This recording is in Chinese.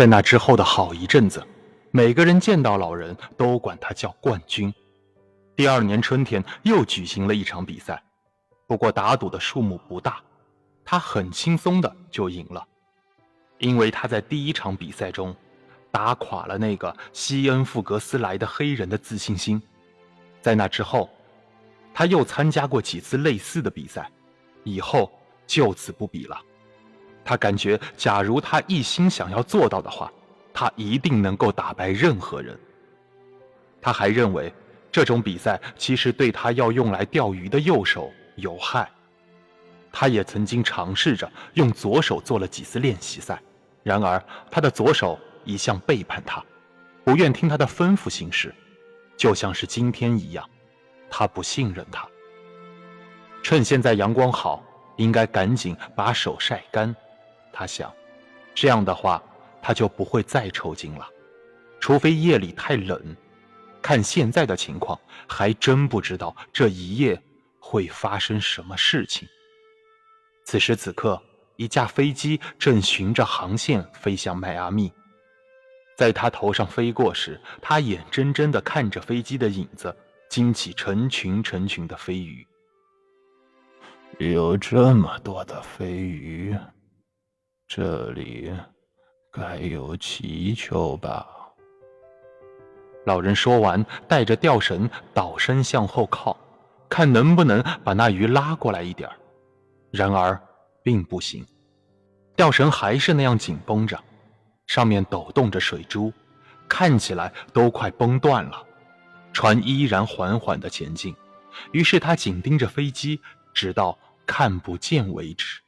在那之后的好一阵子，每个人见到老人都管他叫冠军。第二年春天又举行了一场比赛，不过打赌的数目不大，他很轻松的就赢了，因为他在第一场比赛中打垮了那个西恩富格斯来的黑人的自信心。在那之后，他又参加过几次类似的比赛，以后就此不比了。他感觉，假如他一心想要做到的话，他一定能够打败任何人。他还认为。这种比赛其实对他要用来钓鱼的右手有害。他也曾经尝试着用左手做了几次练习赛，然而他的左手一向背叛他，不愿听他的吩咐行事，就像是今天一样，他不信任他。趁现在阳光好，应该赶紧把手晒干。他想，这样的话他就不会再抽筋了，除非夜里太冷。看现在的情况，还真不知道这一夜会发生什么事情。此时此刻，一架飞机正循着航线飞向迈阿密，在他头上飞过时，他眼睁睁地看着飞机的影子惊起成群成群的飞鱼。有这么多的飞鱼，这里该有祈求吧？老人说完，带着吊绳倒身向后靠，看能不能把那鱼拉过来一点然而，并不行，吊绳还是那样紧绷着，上面抖动着水珠，看起来都快崩断了。船依然缓缓地前进，于是他紧盯着飞机，直到看不见为止。